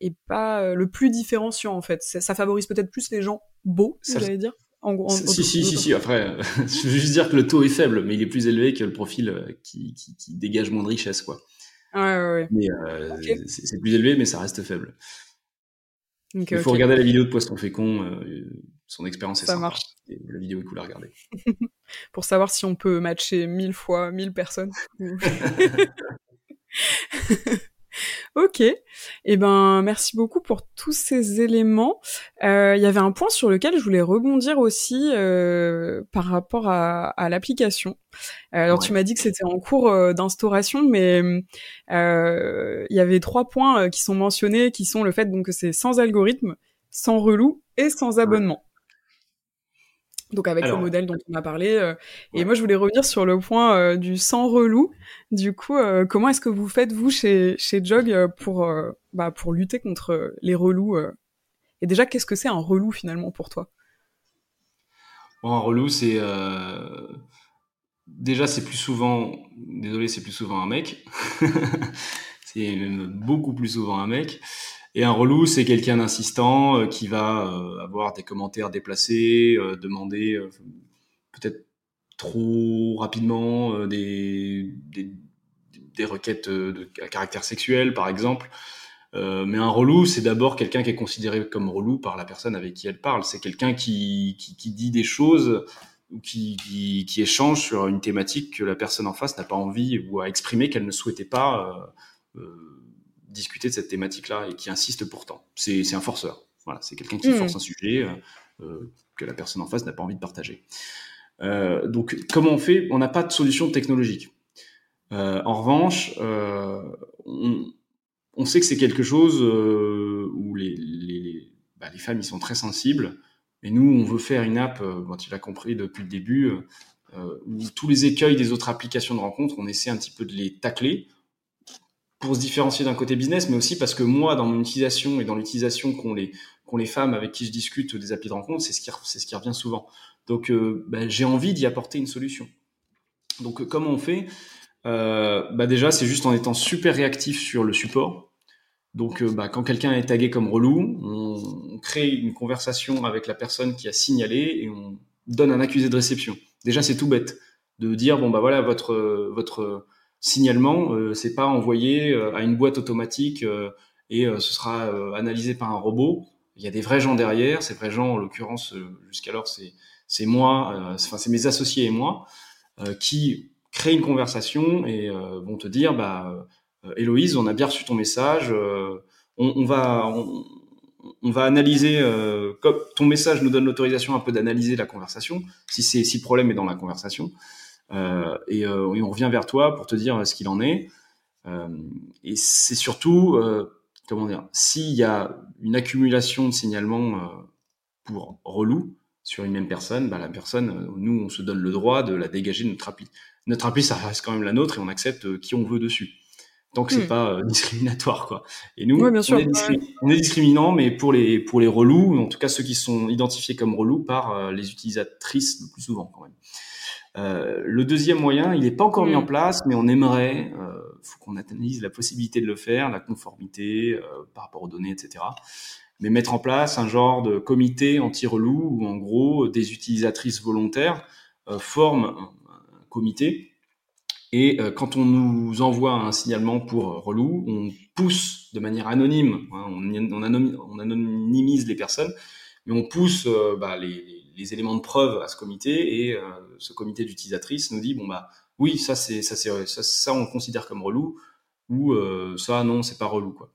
et pas euh, le plus différenciant en fait. Ça, favorise peut-être plus les gens beaux, si j'allais dire. En, si, si, si, si, après, je veux juste dire que le taux est faible, mais il est plus élevé que le profil euh, qui, qui, qui dégage moins de richesse, quoi. Ouais, ouais, ouais. Mais euh, c'est plus élevé, mais ça reste faible. Il faut regarder la vidéo de Poisson Fécond, euh, son expérience est ça Marche. la vidéo est cool à regarder. Pour savoir si on peut matcher mille fois, mille personnes. Ok. Eh ben, merci beaucoup pour tous ces éléments. Euh, il y avait un point sur lequel je voulais rebondir aussi euh, par rapport à, l'application. Euh, alors, tu m'as dit que c'était en cours d'instauration, mais il y avait trois points qui sont mentionnés, qui sont le fait donc que c'est sans algorithme, sans relou et sans abonnement donc avec le modèle dont on a parlé. Euh, et moi, je voulais revenir sur le point euh, du sans relou. Du coup, euh, comment est-ce que vous faites, vous, chez, chez Jog, pour, bah, pour lutter contre les relous Et déjà, qu'est-ce que c'est un relou, finalement, pour toi? Un relou, c'est... Déjà, c'est plus souvent... Désolé, c'est plus souvent un mec. c'est beaucoup plus souvent un mec. Et un relou, c'est quelqu'un d'insistant euh, qui va euh, avoir des commentaires déplacés, euh, demander peut-être trop rapidement des, des, requêtes à caractère sexuel, par exemple. mais un relou, c'est d'abord quelqu'un qui est considéré comme relou par la personne avec qui elle parle. C'est quelqu'un qui, qui, qui, dit des choses ou qui, qui, qui, échange sur une thématique que la personne en face n'a pas envie ou a exprimé qu'elle ne souhaitait pas discuter de cette thématique-là et qui insiste pourtant. C'est un forceur. Voilà, c'est quelqu'un qui hmm. force un sujet euh, euh, que la personne en face n'a pas envie de partager. Euh, donc, comment on fait? On n'a pas de solution technologique. en revanche, on, on, sait que c'est quelque chose où les, les, bah, les, femmes ils sont très sensibles. Et nous, on veut faire une app, tu l'as compris depuis le début, où tous les écueils des autres applications de rencontre, on essaie un petit peu de les tacler pour se différencier d'un côté business, mais aussi parce que moi, dans mon utilisation et dans l'utilisation qu'ont les, les femmes avec qui je discute des applis de rencontre, c'est ce qui, ce qui revient souvent. Donc, euh, bah, j'ai envie d'y apporter une solution. Donc, euh, comment on fait? Euh, bah Déjà, c'est juste en étant super réactif sur le support. Donc, bah, quand quelqu'un est tagué comme relou, on, on, crée une conversation avec la personne qui a signalé et on donne un accusé de réception. Déjà, c'est tout bête de dire bon bah voilà votre votre signalement, euh, c'est pas envoyé euh, à une boîte automatique euh, et ce sera analysé par un robot. Il y a des vrais gens derrière. Ces vrais gens, en l'occurrence, jusqu'alors, c'est moi, enfin c'est mes associés et moi, qui créent une conversation et vont te dire bah Héloïse, on a bien reçu ton message. On, va on, va analyser. Comme ton message nous donne l'autorisation un peu d'analyser la conversation, si c'est si le problème est dans la conversation. Euh, et, euh, et, on revient vers toi pour te dire ce qu'il en est. Euh, et c'est surtout, comment dire, s'il y a une accumulation de signalements pour relou sur une même personne, bah la personne, nous, on se donne le droit de la dégager de notre appli. Notre appli, ça reste quand même la nôtre et on accepte qui on veut dessus tant que c'est hmm. pas discriminatoire quoi. Et nous, on, Est discriminant, mais pour les pour les relous, en tout cas ceux qui sont identifiés comme relous par les utilisatrices le plus souvent quand même. Euh, le deuxième moyen, il n'est pas encore mis en mm. place, mais on aimerait, euh, faut qu'on analyse la possibilité de le faire, la conformité euh, par rapport aux données, etc. Mais mettre en place un genre de comité anti-relou où en gros des utilisatrices volontaires forment un, comité et quand on nous envoie un signalement pour relou, on pousse de manière anonyme, hein, on, on, anonymise les personnes, mais on pousse bah, les les éléments de preuve à ce comité et euh, ce comité d'utilisatrices nous dit bon bah oui ça c'est ça c'est ça, ça, on le considère comme relou ou euh, ça non c'est pas relou quoi.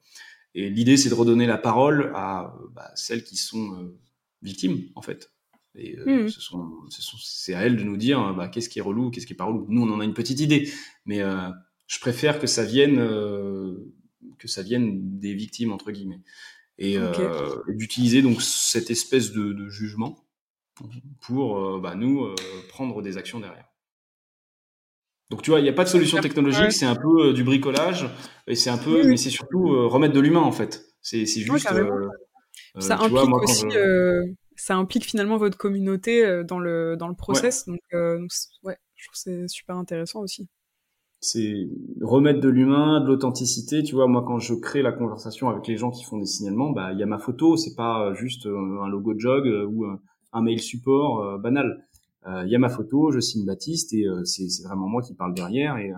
Et l'idée c'est de redonner la parole à bah, celles qui sont euh, victimes en fait. Et mmh. ce sont, c'est à elles de nous dire bah, qu'est-ce qui est relou, qu'est-ce qui est pas relou. Nous on en a une petite idée, mais je préfère que ça vienne que ça vienne des victimes entre guillemets et, d'utiliser donc cette espèce de, de jugement pour euh, bah, nous euh, prendre des actions derrière. Donc tu vois, il n'y a pas de solution technologique, c'est un peu euh, du bricolage et c'est un peu, mais c'est surtout remettre de l'humain en fait. C'est juste. ça implique aussi, ça implique finalement votre communauté dans le dans le process. Donc, ouais, je trouve c'est super intéressant aussi. C'est remettre de l'humain, de l'authenticité. Tu vois, moi quand je crée la conversation avec les gens qui font des signalements, bah il y a ma photo, c'est pas juste un logo de jog ou un mail support euh, banal. Il euh, y a ma photo, je signe Baptiste et euh, c'est vraiment moi qui parle derrière et,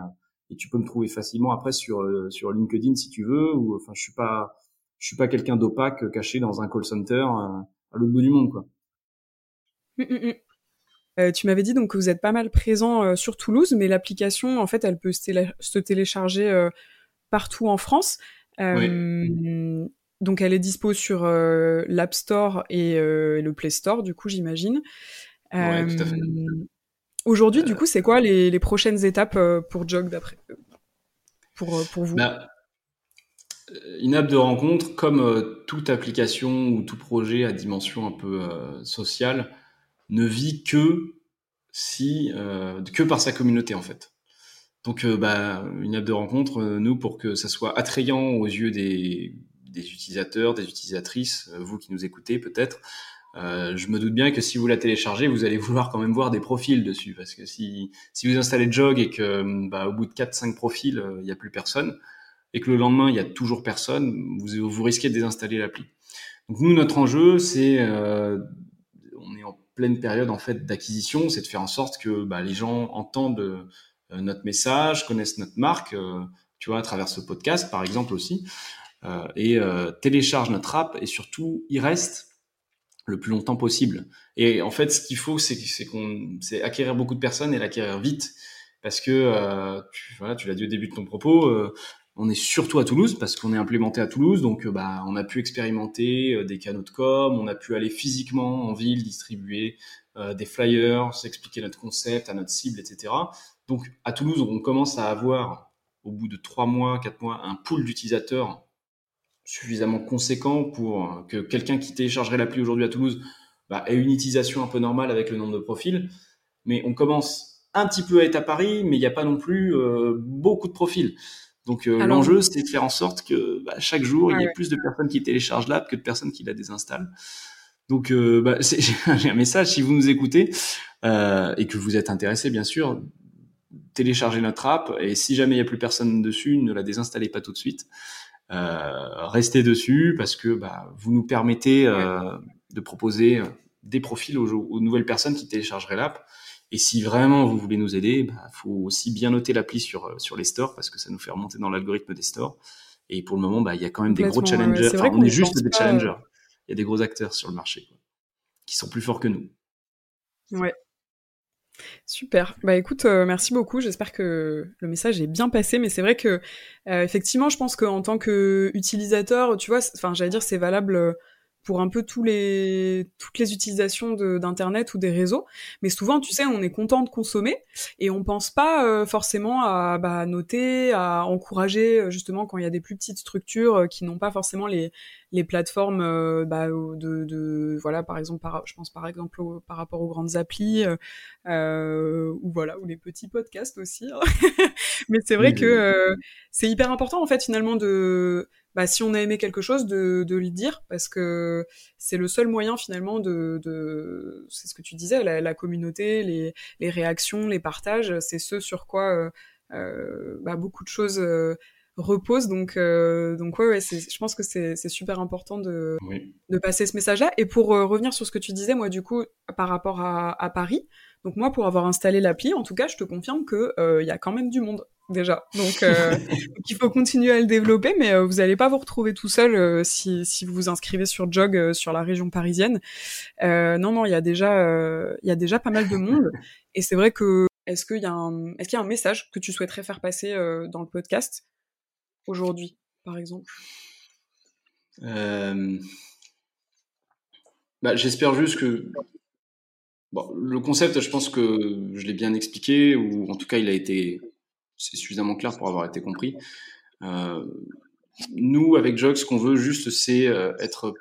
et tu peux me trouver facilement après sur sur LinkedIn si tu veux ou enfin je suis pas je suis pas quelqu'un d'opaque caché dans un call center à l'autre bout du monde quoi. Hum, hum, hum. Euh, tu m'avais dit donc que vous êtes pas mal présent sur Toulouse, mais l'application en fait elle peut se, télécharger euh, partout en France. Oui. Donc elle est dispo sur euh, l'App Store et euh, le Play Store, du coup, j'imagine. Ouais, tout à fait. Euh, aujourd'hui, du coup, c'est quoi les, prochaines étapes pour Jog d'après pour, pour vous? Bah, Une app de rencontre, comme toute application ou tout projet à dimension un peu sociale, ne vit que si que par sa communauté en fait. Donc, bah, une app de rencontre, nous, pour que ça soit attrayant aux yeux des, des utilisateurs, des utilisatrices, euh, vous qui nous écoutez peut-être, euh, je me doute bien que si vous la téléchargez, vous allez vouloir quand même voir des profils dessus, parce que si, vous installez Jog et que bah, au bout de 4-5 profils, euh, il n'y a plus personne, et que le lendemain, il y a toujours personne, vous, vous risquez de désinstaller l'appli. Donc nous, notre enjeu, c'est, on est en pleine période en fait d'acquisition, c'est de faire en sorte que bah, les gens entendent notre message, connaissent notre marque, tu vois, à travers ce podcast, par exemple aussi. Euh, et euh, télécharge notre app et surtout y reste le plus longtemps possible. Et en fait, ce qu'il faut, c'est c'est acquérir beaucoup de personnes et l'acquérir vite, parce que euh, tu, voilà, tu l'as dit au début de ton propos, on est surtout à Toulouse parce qu'on est implémenté à Toulouse, donc bah on a pu expérimenter des canaux de com, on a pu aller physiquement en ville distribuer des flyers, expliquer notre concept à notre cible, etc. Donc à Toulouse, on commence à avoir au bout de trois mois, quatre mois, un pool d'utilisateurs suffisamment conséquent pour que quelqu'un qui téléchargerait l'appli aujourd'hui à Toulouse bah, ait une utilisation un peu normale avec le nombre de profils. Mais on commence un petit peu à être à Paris, mais il n'y a pas non plus euh, beaucoup de profils. Donc l'enjeu, c'est de faire en sorte que bah, chaque jour, il y ait plus de personnes qui téléchargent l'app que de personnes qui la désinstallent. Donc, bah, j'ai un message si vous nous écoutez et que vous êtes intéressé, bien sûr, téléchargez notre app et si jamais il n'y a plus personne dessus, ne la désinstallez pas tout de suite. Euh, restez dessus parce que bah, vous nous permettez euh, de proposer euh, des profils aux, nouvelles personnes qui téléchargeraient l'app. Et si vraiment vous voulez nous aider, il bah, faut aussi bien noter l'appli sur, sur les stores parce que ça nous fait remonter dans l'algorithme des stores. Et pour le moment, bah, il y a quand même des gros challengers. on est juste des challengers. Il y a des gros acteurs sur le marché qui sont plus forts que nous. Ouais, Super. Bah écoute, euh, merci beaucoup. J'espère que le message est bien passé, mais c'est vrai que euh, effectivement, je pense qu'en tant que utilisateur, tu vois, enfin, j'allais dire, c'est valable euh, pour un peu tous les toutes les utilisations d'internet ou des réseaux mais souvent tu sais on est content de consommer et on pense pas euh, forcément à bah, noter à encourager euh, justement quand il y a des plus petites structures euh, qui n'ont pas forcément les les plateformes bah, de, de, voilà par exemple par, je pense par exemple par rapport aux grandes applis ou voilà ou les petits podcasts aussi hein. mais c'est vrai que c'est hyper important en fait finalement de bah, si on a aimé quelque chose, de, de le dire, parce que c'est le seul moyen finalement de, de c'est ce que tu disais, la, la communauté, les, les, réactions, les partages, c'est ce sur quoi euh, euh bah, beaucoup de choses euh, reposent. Donc, euh, donc ouais, ouais je pense que c'est super important de, de passer ce message-là. Et pour revenir sur ce que tu disais, moi du coup, par rapport à, à Paris, donc moi, pour avoir installé l'appli, en tout cas, je te confirme que il y a quand même du monde déjà. Donc, euh, il faut continuer à le développer, mais euh, vous n'allez pas vous retrouver tout seul euh, si, si vous vous inscrivez sur Jog sur la région parisienne. non, non, il y a déjà, il y a déjà pas mal de monde. Et c'est vrai que est-ce qu'il y a un, est-ce qu'il y a un message que tu souhaiterais faire passer dans le podcast aujourd'hui, par exemple? Bah, j'espère juste que Bon, le concept, je pense que je l'ai bien expliqué, ou en tout cas, il a été c'est suffisamment clair pour avoir été compris. Euh, nous, avec Jog, ce qu'on veut juste, c'est euh, être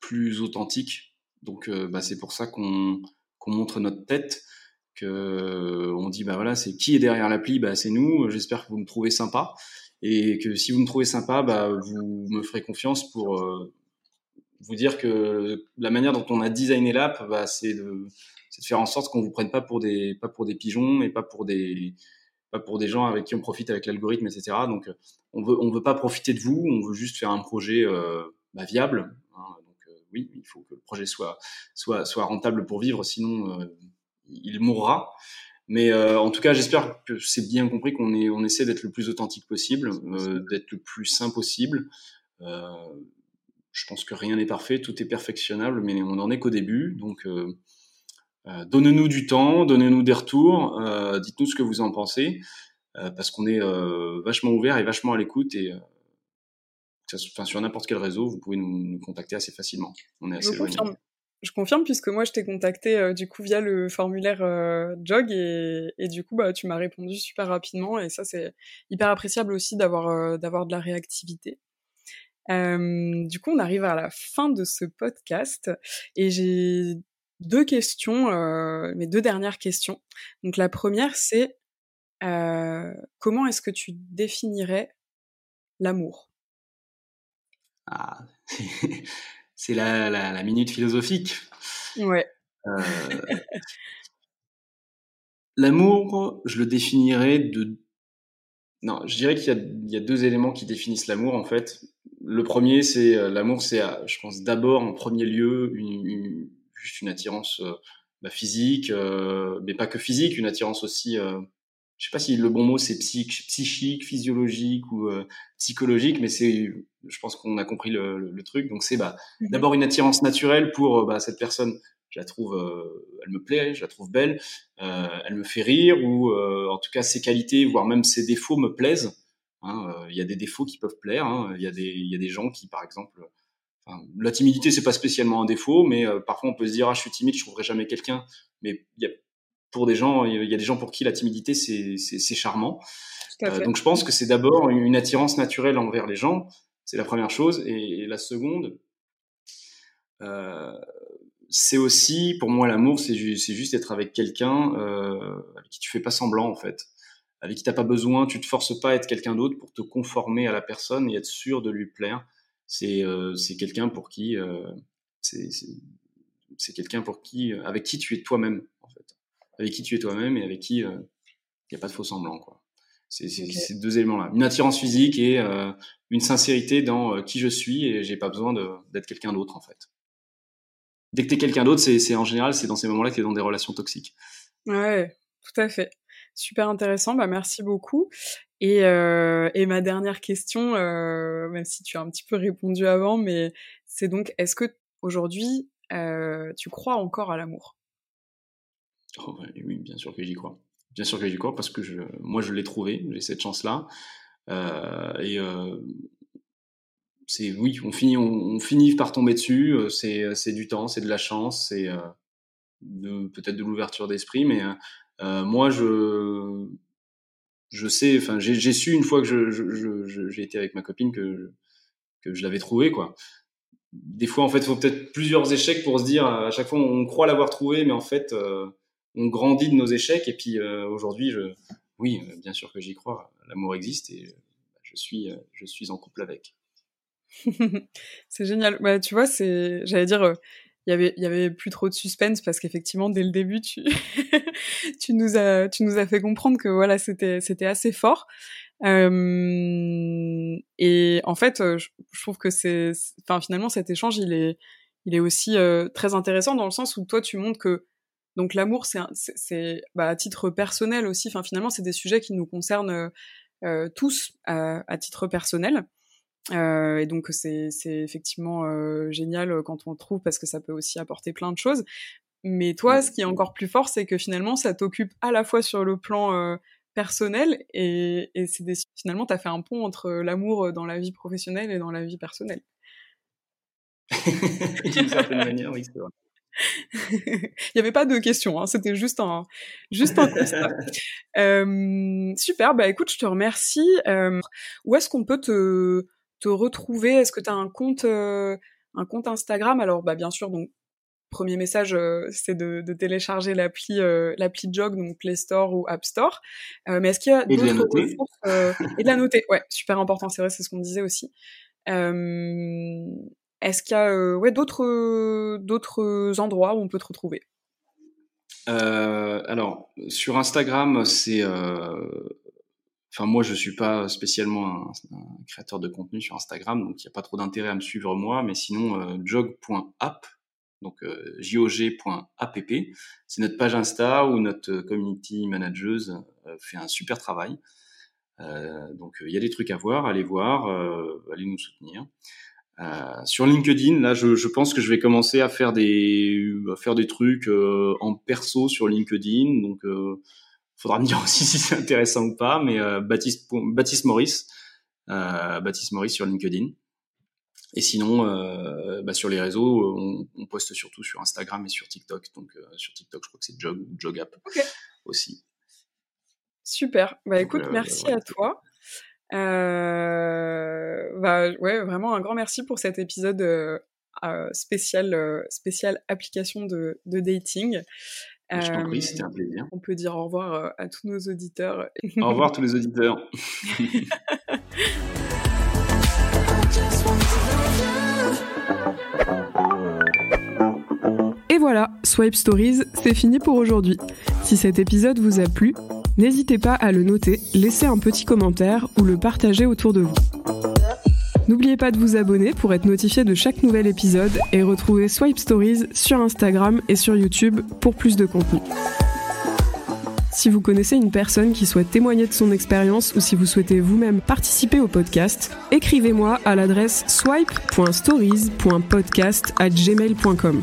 plus authentique. Donc, euh, bah, c'est pour ça qu'on montre notre tête, que on dit, bah voilà, c'est qui est derrière l'appli, bah c'est nous. J'espère que vous me trouvez sympa et que si vous me trouvez sympa, bah vous me ferez confiance pour vous dire que la manière dont on a designé l'app, bah, c'est de, de, faire en sorte qu'on vous prenne pas pour des pas pour des pigeons et pas pour des pour des gens avec qui on profite avec l'algorithme, etc. Donc, euh, on veut, on veut pas profiter de vous, on veut juste faire un projet euh, bah, viable. Hein. donc, euh, oui, il faut que le projet soit, soit, soit rentable pour vivre, sinon il mourra. Mais en tout cas, j'espère que c'est bien compris qu'on est, on essaie d'être le plus authentique possible, d'être le plus sain possible. je pense que rien n'est parfait, tout est perfectionnable, mais on n'en est qu'au début. Donc, euh, donnez-nous du temps, donnez-nous des retours, euh, dites-nous ce que vous en pensez, euh, parce qu'on est vachement ouvert et vachement à l'écoute et enfin, sur n'importe quel réseau, vous pouvez nous, contacter assez facilement. On est assez je confirme. Je confirme puisque moi je t'ai contacté du coup via le formulaire Jog et, et, du coup bah tu m'as répondu super rapidement et ça c'est hyper appréciable aussi d'avoir d'avoir de la réactivité. du coup on arrive à la fin de ce podcast et j'ai deux questions, euh, mes deux dernières questions. Donc la première, c'est euh, comment est-ce que tu définirais l'amour? Ah, C'est la, la, minute philosophique. Ouais. Euh, l'amour, je le définirais de... Non, je dirais qu'il y, y, a deux éléments qui définissent l'amour, en fait. Le premier, c'est l'amour, c'est, je pense, d'abord, en premier lieu, une juste une attirance euh, bah, physique, euh, mais pas que physique, une attirance aussi euh, je sais pas si le bon mot c'est psychique, physiologique ou psychologique, mais c'est, je pense qu'on a compris le, le, truc. Donc c'est bah, mmh d'abord une attirance naturelle pour bah, cette personne. Je la trouve, elle me plaît, je la trouve belle, elle me fait rire ou en tout cas ses qualités, voire même ses défauts me plaisent. Hein, il y a des défauts qui peuvent plaire. Hein. Y il y a des gens qui, par exemple, la timidité, c'est pas spécialement un défaut, mais euh, parfois on peut se dire ah je suis timide, je trouverai jamais quelqu'un. Mais y a, pour des gens, il y a des gens pour qui la timidité c'est charmant. Euh, donc je pense que c'est d'abord une attirance naturelle envers les gens, c'est la première chose, et, la seconde, euh, c'est aussi pour moi l'amour, c'est juste être avec quelqu'un avec qui tu fais pas semblant en fait. avec qui t'as pas besoin, tu te forces pas à être quelqu'un d'autre pour te conformer à la personne et être sûr de lui plaire. C'est euh, c'est quelqu'un pour qui euh, c'est quelqu'un pour qui avec qui tu es toi-même en fait, avec qui tu es toi-même et avec qui il n'y a pas de faux semblant quoi. C'est ces deux éléments-là, une attirance physique et une sincérité dans qui je suis et j'ai pas besoin d'être quelqu'un d'autre en fait. Dès que t'es quelqu'un d'autre, c'est en général c'est dans ces moments-là que t'es dans des relations toxiques. Ouais, tout à fait. Super intéressant, bah merci beaucoup. Et, euh, et ma dernière question, euh, même si tu as un petit peu répondu avant, mais c'est donc, est-ce que aujourd'hui, euh, tu crois encore à l'amour? Oh, Oui, bien sûr que j'y crois. Bien sûr que j'y crois parce que moi, je l'ai trouvé, j'ai cette chance-là. Et oui, on finit, on, finit par tomber dessus. C'est, du temps, c'est de la chance, c'est peut-être de l'ouverture d'esprit, mais moi, je, je sais, enfin, j'ai su une fois que j'ai je, je, été avec ma copine que, que je l'avais trouvé, quoi. Des fois, en fait, il faut peut-être plusieurs échecs pour se dire, à chaque fois, on croit l'avoir trouvé, mais en fait, euh, on grandit de nos échecs. Et puis, euh, aujourd'hui, je, oui, bien sûr que j'y crois, l'amour existe et je suis, je suis en couple avec. c'est génial. Bah, tu vois, c'est, j'allais dire, il y avait il y avait plus trop de suspense parce qu'effectivement dès le début tu tu nous as tu nous as fait comprendre que voilà c'était c'était assez fort. Euh, et en fait je, trouve que c'est enfin finalement cet échange il est il est aussi euh, très intéressant dans le sens où toi tu montres que donc l'amour c'est c'est bah, à titre personnel aussi. Enfin finalement c'est des sujets qui nous concernent euh, tous à titre personnel. Euh, et donc c'est effectivement euh, génial euh, quand on le trouve parce que ça peut aussi apporter plein de choses. Mais toi, ce qui est encore plus fort, c'est que finalement, ça t'occupe à la fois sur le plan euh, personnel et, et c'est finalement, tu as fait un pont entre l'amour dans la vie professionnelle et dans la vie personnelle. D'une certaine manière, oui, c'est vrai. Il n'y avait pas de questions, hein, c'était juste un, juste un constat. euh, super, bah écoute, je te remercie. Euh, où est-ce qu'on peut te, te retrouver? Est-ce que tu as un compte, euh, un compte Instagram? Alors, bah, bien sûr, donc premier message, euh, c'est de, de, télécharger l'appli euh, l'appli Jog, donc Play Store ou App Store. mais est-ce qu'il y a d'autres ressources Et de la noter, ouais, super important, c'est vrai, c'est ce qu'on disait aussi. est-ce qu'il y a ouais, d'autres d'autres endroits où on peut te retrouver? Alors, sur Instagram, c'est Enfin, moi, je suis pas spécialement un, créateur de contenu sur Instagram, donc il n'y a pas trop d'intérêt à me suivre moi, mais sinon, euh, jog.app, donc euh, jog.app, c'est notre page Insta où notre community manageuse euh, fait un super travail. Euh, donc, il y a des trucs à voir, allez voir, allez nous soutenir. sur LinkedIn, là, je, je, pense que je vais commencer à faire des, à faire des trucs en perso sur LinkedIn, donc faudra me dire aussi si c'est intéressant ou pas, mais euh, Baptiste, Baptiste Maurice, euh, Baptiste Maurice sur LinkedIn. Et sinon, euh, bah, sur les réseaux, on, on, poste surtout sur Instagram et sur TikTok. Donc euh, sur TikTok, je crois que c'est Jog ou Jogapp okay. aussi. Super. Bah écoute, euh, merci à toi. bah ouais, vraiment un grand merci pour cet épisode spécial spécial application de, de dating. Je t'en prie, c'était un plaisir. On peut dire au revoir euh, à tous nos auditeurs. Au revoir tous les auditeurs. Swipe Stories, c'est fini pour aujourd'hui. Si cet épisode vous a plu, n'hésitez pas à le noter, laisser un petit commentaire ou le partager autour de vous. N'oubliez pas de vous abonner pour être notifié de chaque nouvel épisode et retrouver Swipe Stories sur Instagram et sur YouTube pour plus de contenu. Si vous connaissez une personne qui souhaite témoigner de son expérience ou si vous souhaitez vous-même participer au podcast, écrivez-moi à l'adresse swipe.stories.podcast@gmail.com.